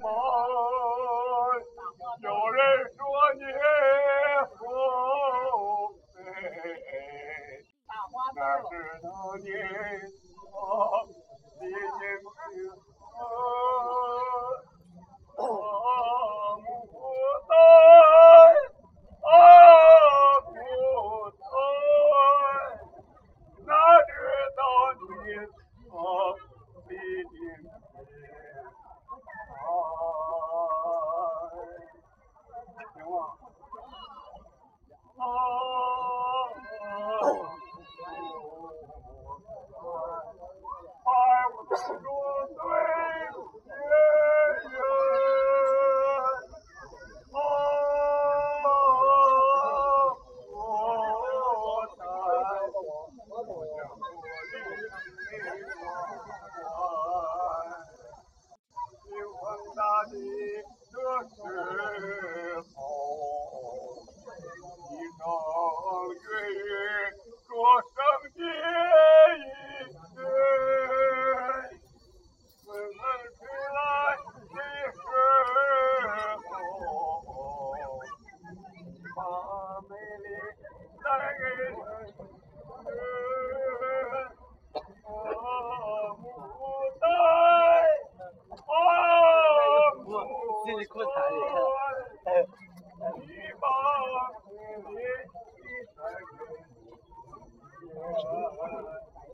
妈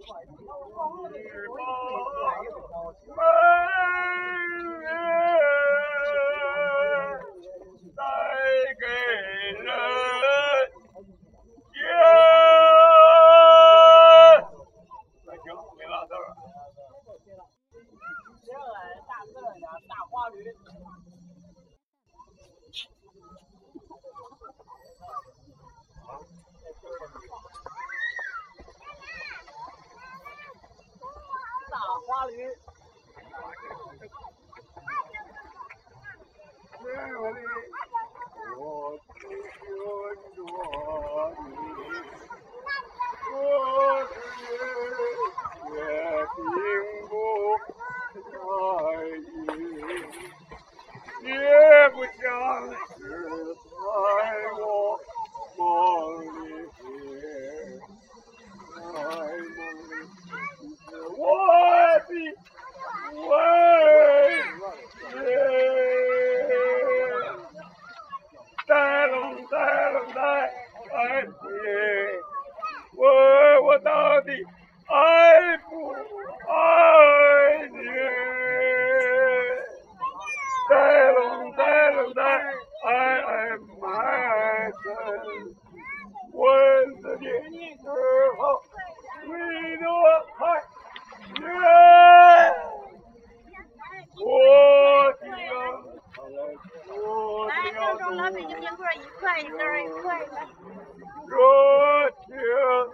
我哋唔好。我不愿着你的是隶并不在意也不想 plane, they're in plane. Good, yeah.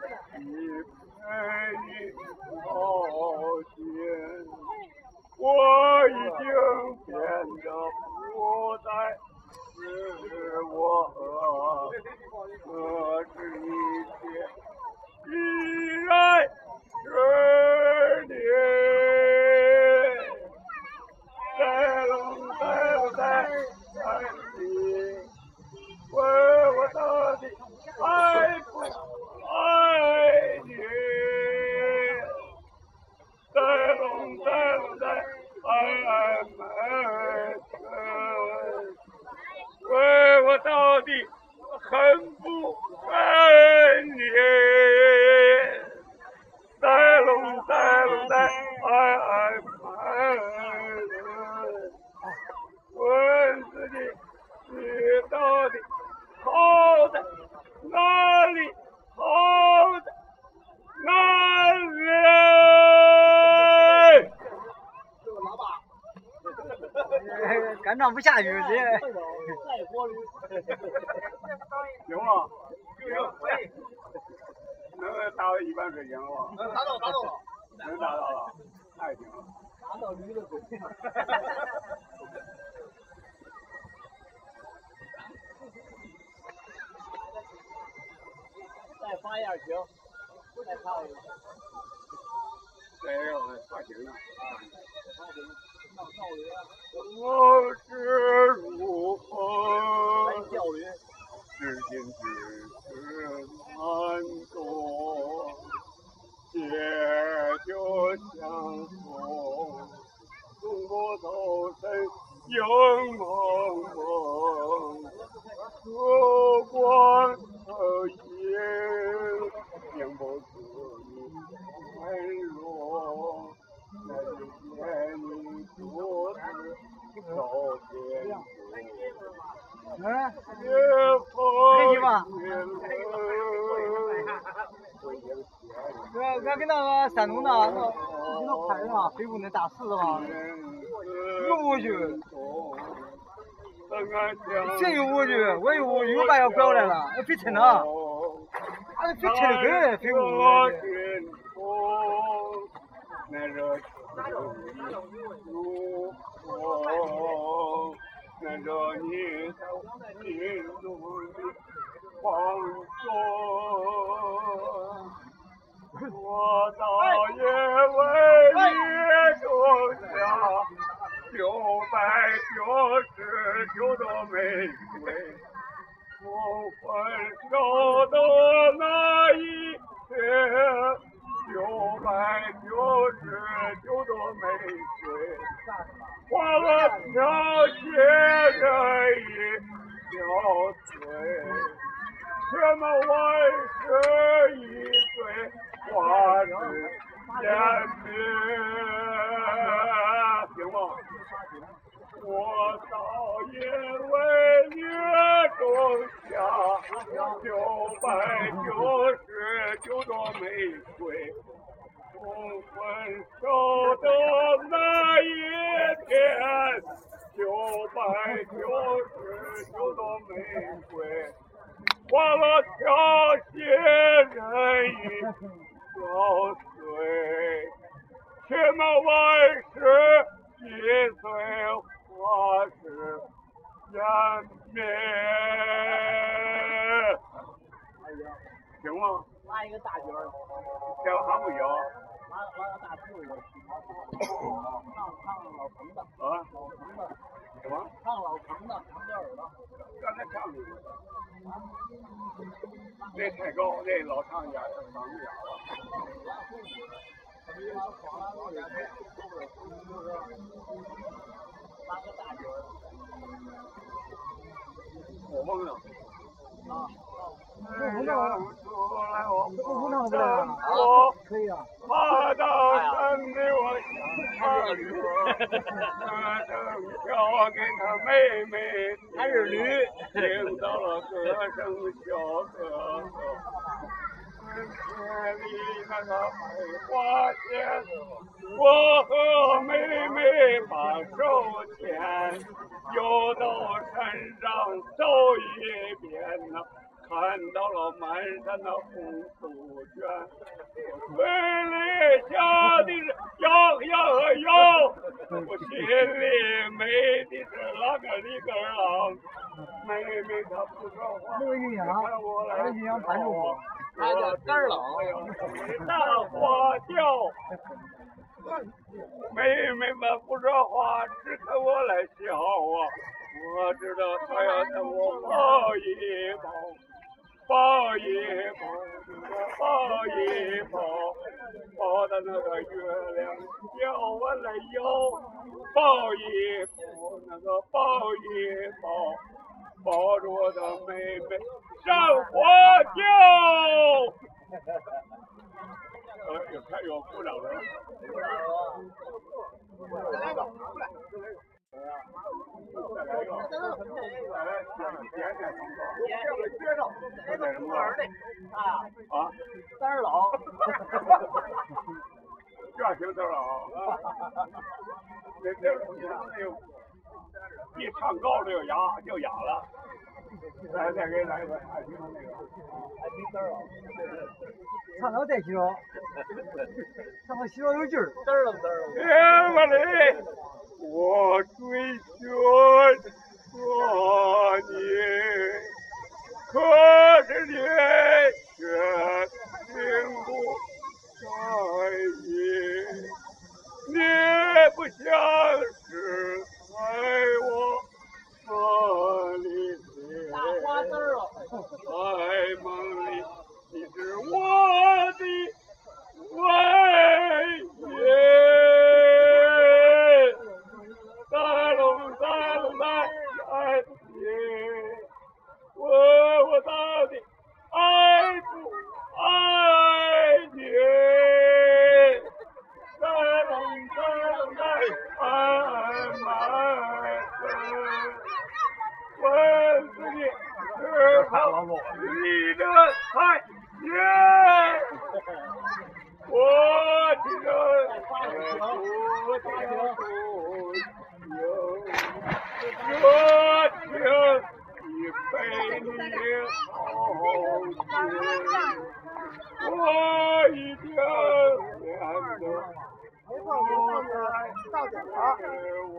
那不下雨，直接。行吗？行。能达到一般水平吧？能达到，能达到。能达到。太行了。达到驴的水平。再发一下行。再发一个行。哎呦，我发型啊。我发型。那那我。嗯，夜风雨俺俺跟那个山东的那那那派的嘛，飞过那大石子嘛，有五句，谁有五句？我有五句，我爸要拐过来了，那飞车呢？俺飞车的跟飞过去。那热情如火，那热你在心中放纵。我倒也为你种下九百九十九朵玫瑰，从分手的那一天。九百九十九朵玫瑰，花了飘雪人一憔悴，什么万事一岁花枝见面，行吗？我倒也为你种下九百九十九朵玫瑰，分手的那一天，九百九十九朵玫瑰，花了凋谢人已憔悴，什么万事一岁。花是颜面，行吗？拿一个大卷儿，这还不行。拿拿个大兔子，唱唱老彭的，啊？老彭的，什么？唱老彭的，唱调儿的。刚才唱的。那太高，那老唱家唱不了了。我忘了。啊。我忘了。我忘了。我可以啊。爬到山里我想驴，那正巧跟他妹妹还是驴，听到了歌声小哥哥。田里那个百花鲜，我和妹妹把手牵，又到山上走一遍呐，看到了满山的红杜鹃，嘴里叫的是摇摇摇，我心里美的是啷个里个啷，妹妹她不说话，那个营养，那个营养盘住我。他叫根儿老，大花轿，妹妹们不说话，只看我来笑啊！我知道他要等我抱一抱，抱一抱，抱一抱，抱到那个月亮叫我来摇，抱一抱，那个抱一抱，抱着我的妹妹。上花轿，呃，有看有鼓掌的。再来一个，过来。再来一个。再来，点点点。这个介绍，这个什么？啊啊！三儿老。这行三儿老。这这没有，一唱高了哑，就哑了。来，再给来一个爱情的那个，爱情嘚儿啊！唱到再小，唱到小有劲儿，嘚儿了嘚儿了。哎我嘞，我追寻着你，可是你却并不在意，你不像是。你的菜耶！我的我的不有热情一杯你好，我一定选择。我来是我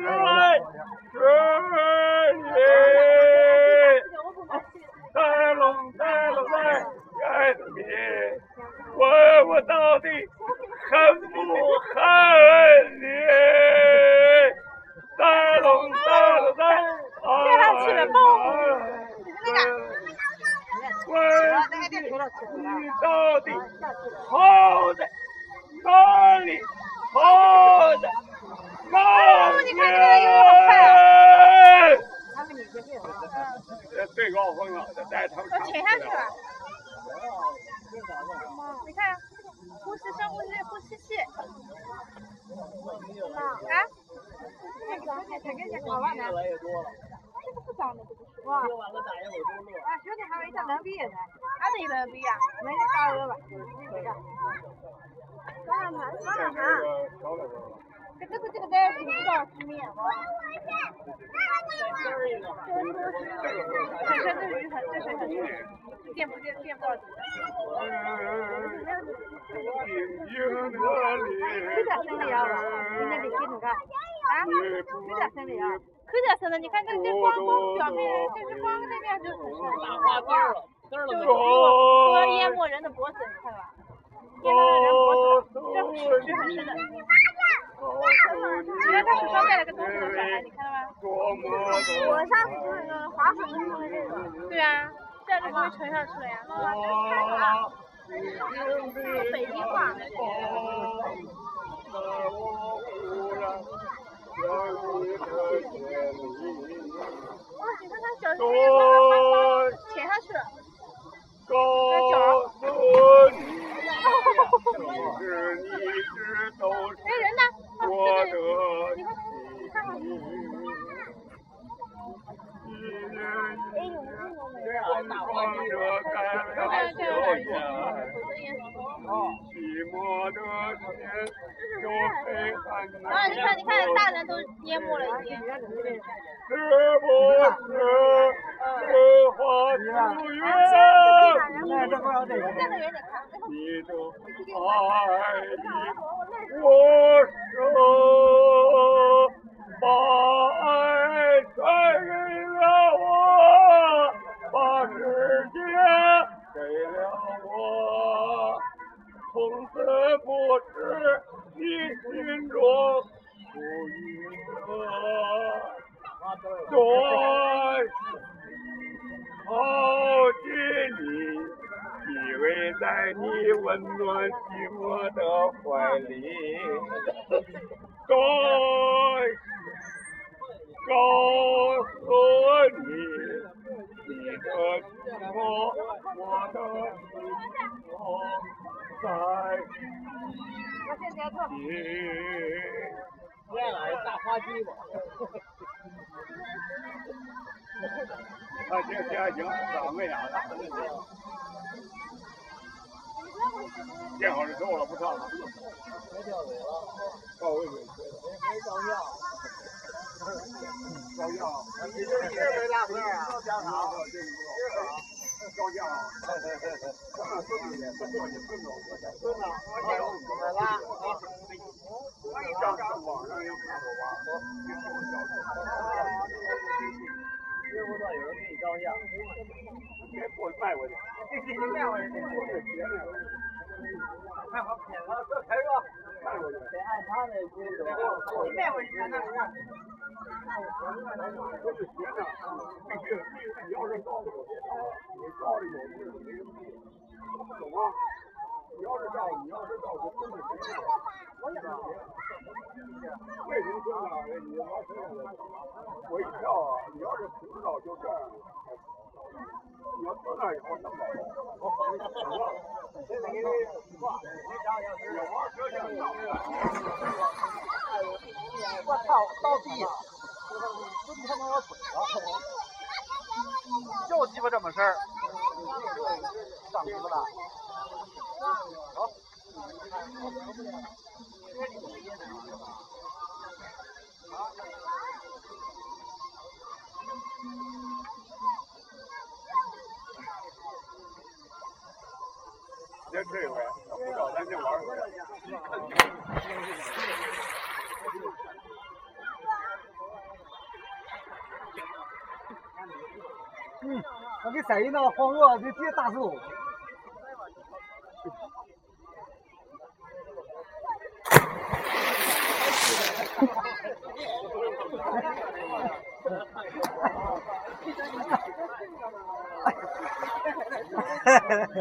然是你，带龙带龙带爱的你，问我到底恨不恨你？带龙带龙带爱问你到底好在哪里？好在哪里？这最高峰了，这带他们都潜下去了。你看，呼吸深呼吸，呼吸气。啊？那个，那个，那个，好玩的。这个不脏的，这个是。哇。啊，兄弟还有一张能比的，哪能能比呀？那就搞了吧，这个。双两盘，双两盘。这个这个在青岛吃面哇。这这鱼很这水很硬，垫不垫垫不到底。可点生的呀，今天得给你看，啊，可点生的呀，可点生的，你看这这光光表面，就是光那边就是大花根儿，根儿了，多淹没人的脖子，你看吧，淹没人脖子，这水很深的。你看他手上戴了个东西的小孩，你看到吗？我上次就是那个滑水的这个。对啊，这样就不会沉上去了呀。北京话。哇，你看他小心，他潜下去了。告诉你，其实你知道是我的心。一人一人望着干了笑颜，寂寞的天就黑暗了。啊，你看，你看，大人都淹没了已经。是不是荷花书院？你的爱已我手，把爱传给了我，把世界给了我，从此不知你心中。对，靠近你，依偎在你温暖寂寞的怀里。该告诉你，你的寂寞，我的寂寞在你。来了，大花鸡吧。他这这已经三位了，见好的够了，不唱了。别掉尾了，到位没？没照相。照相。你这一人没大事啊？照相好。照相。哈哈哈哈。孙子，孙子，孙子，孙子，孙子，来啦！照相网上有看过吧？接不到有人给你照相，别过卖过去。卖过去，过去。卖好骗了，这开个卖过去，得按他那规则。卖过去那个。都是斜的，必须你要是照的，你照的有懂吗？你要是照，你要是照的真的是。为什么说呢？你要是我一跳啊，你要是不知道就这样。你要到那以后怎么搞？现在给你挂，你照相师。我摄像照。我操，倒地了。真他妈要死了就鸡巴这么事儿，上什么了？好。先吃一回，不找咱就玩一回。嗯，我给晒一那黄鹅，这这大手。嗯。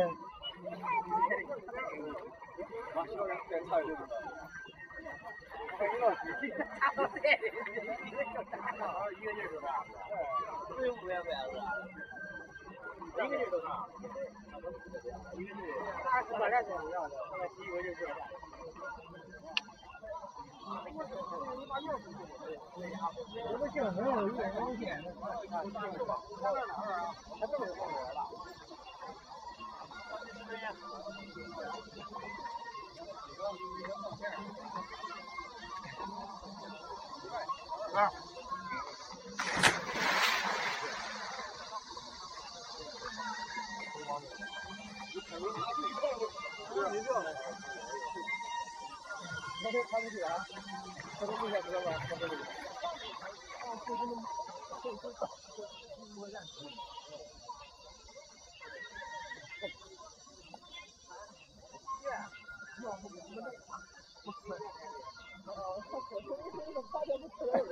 啊，小人先唱一个。我还要去。唱不对，你那叫啥唱？一个劲儿唱。哎，不用五元钱了。一个劲儿唱。一个劲儿唱。啥是五元钱？五元钱。那第一个就是。你不行，没有一点东西。他不能放人了。他都不想知道吧？他这里。哦，就是那么，就是大，就是摸两下。我跟你说，你不能打。我跟你发现不出来，我，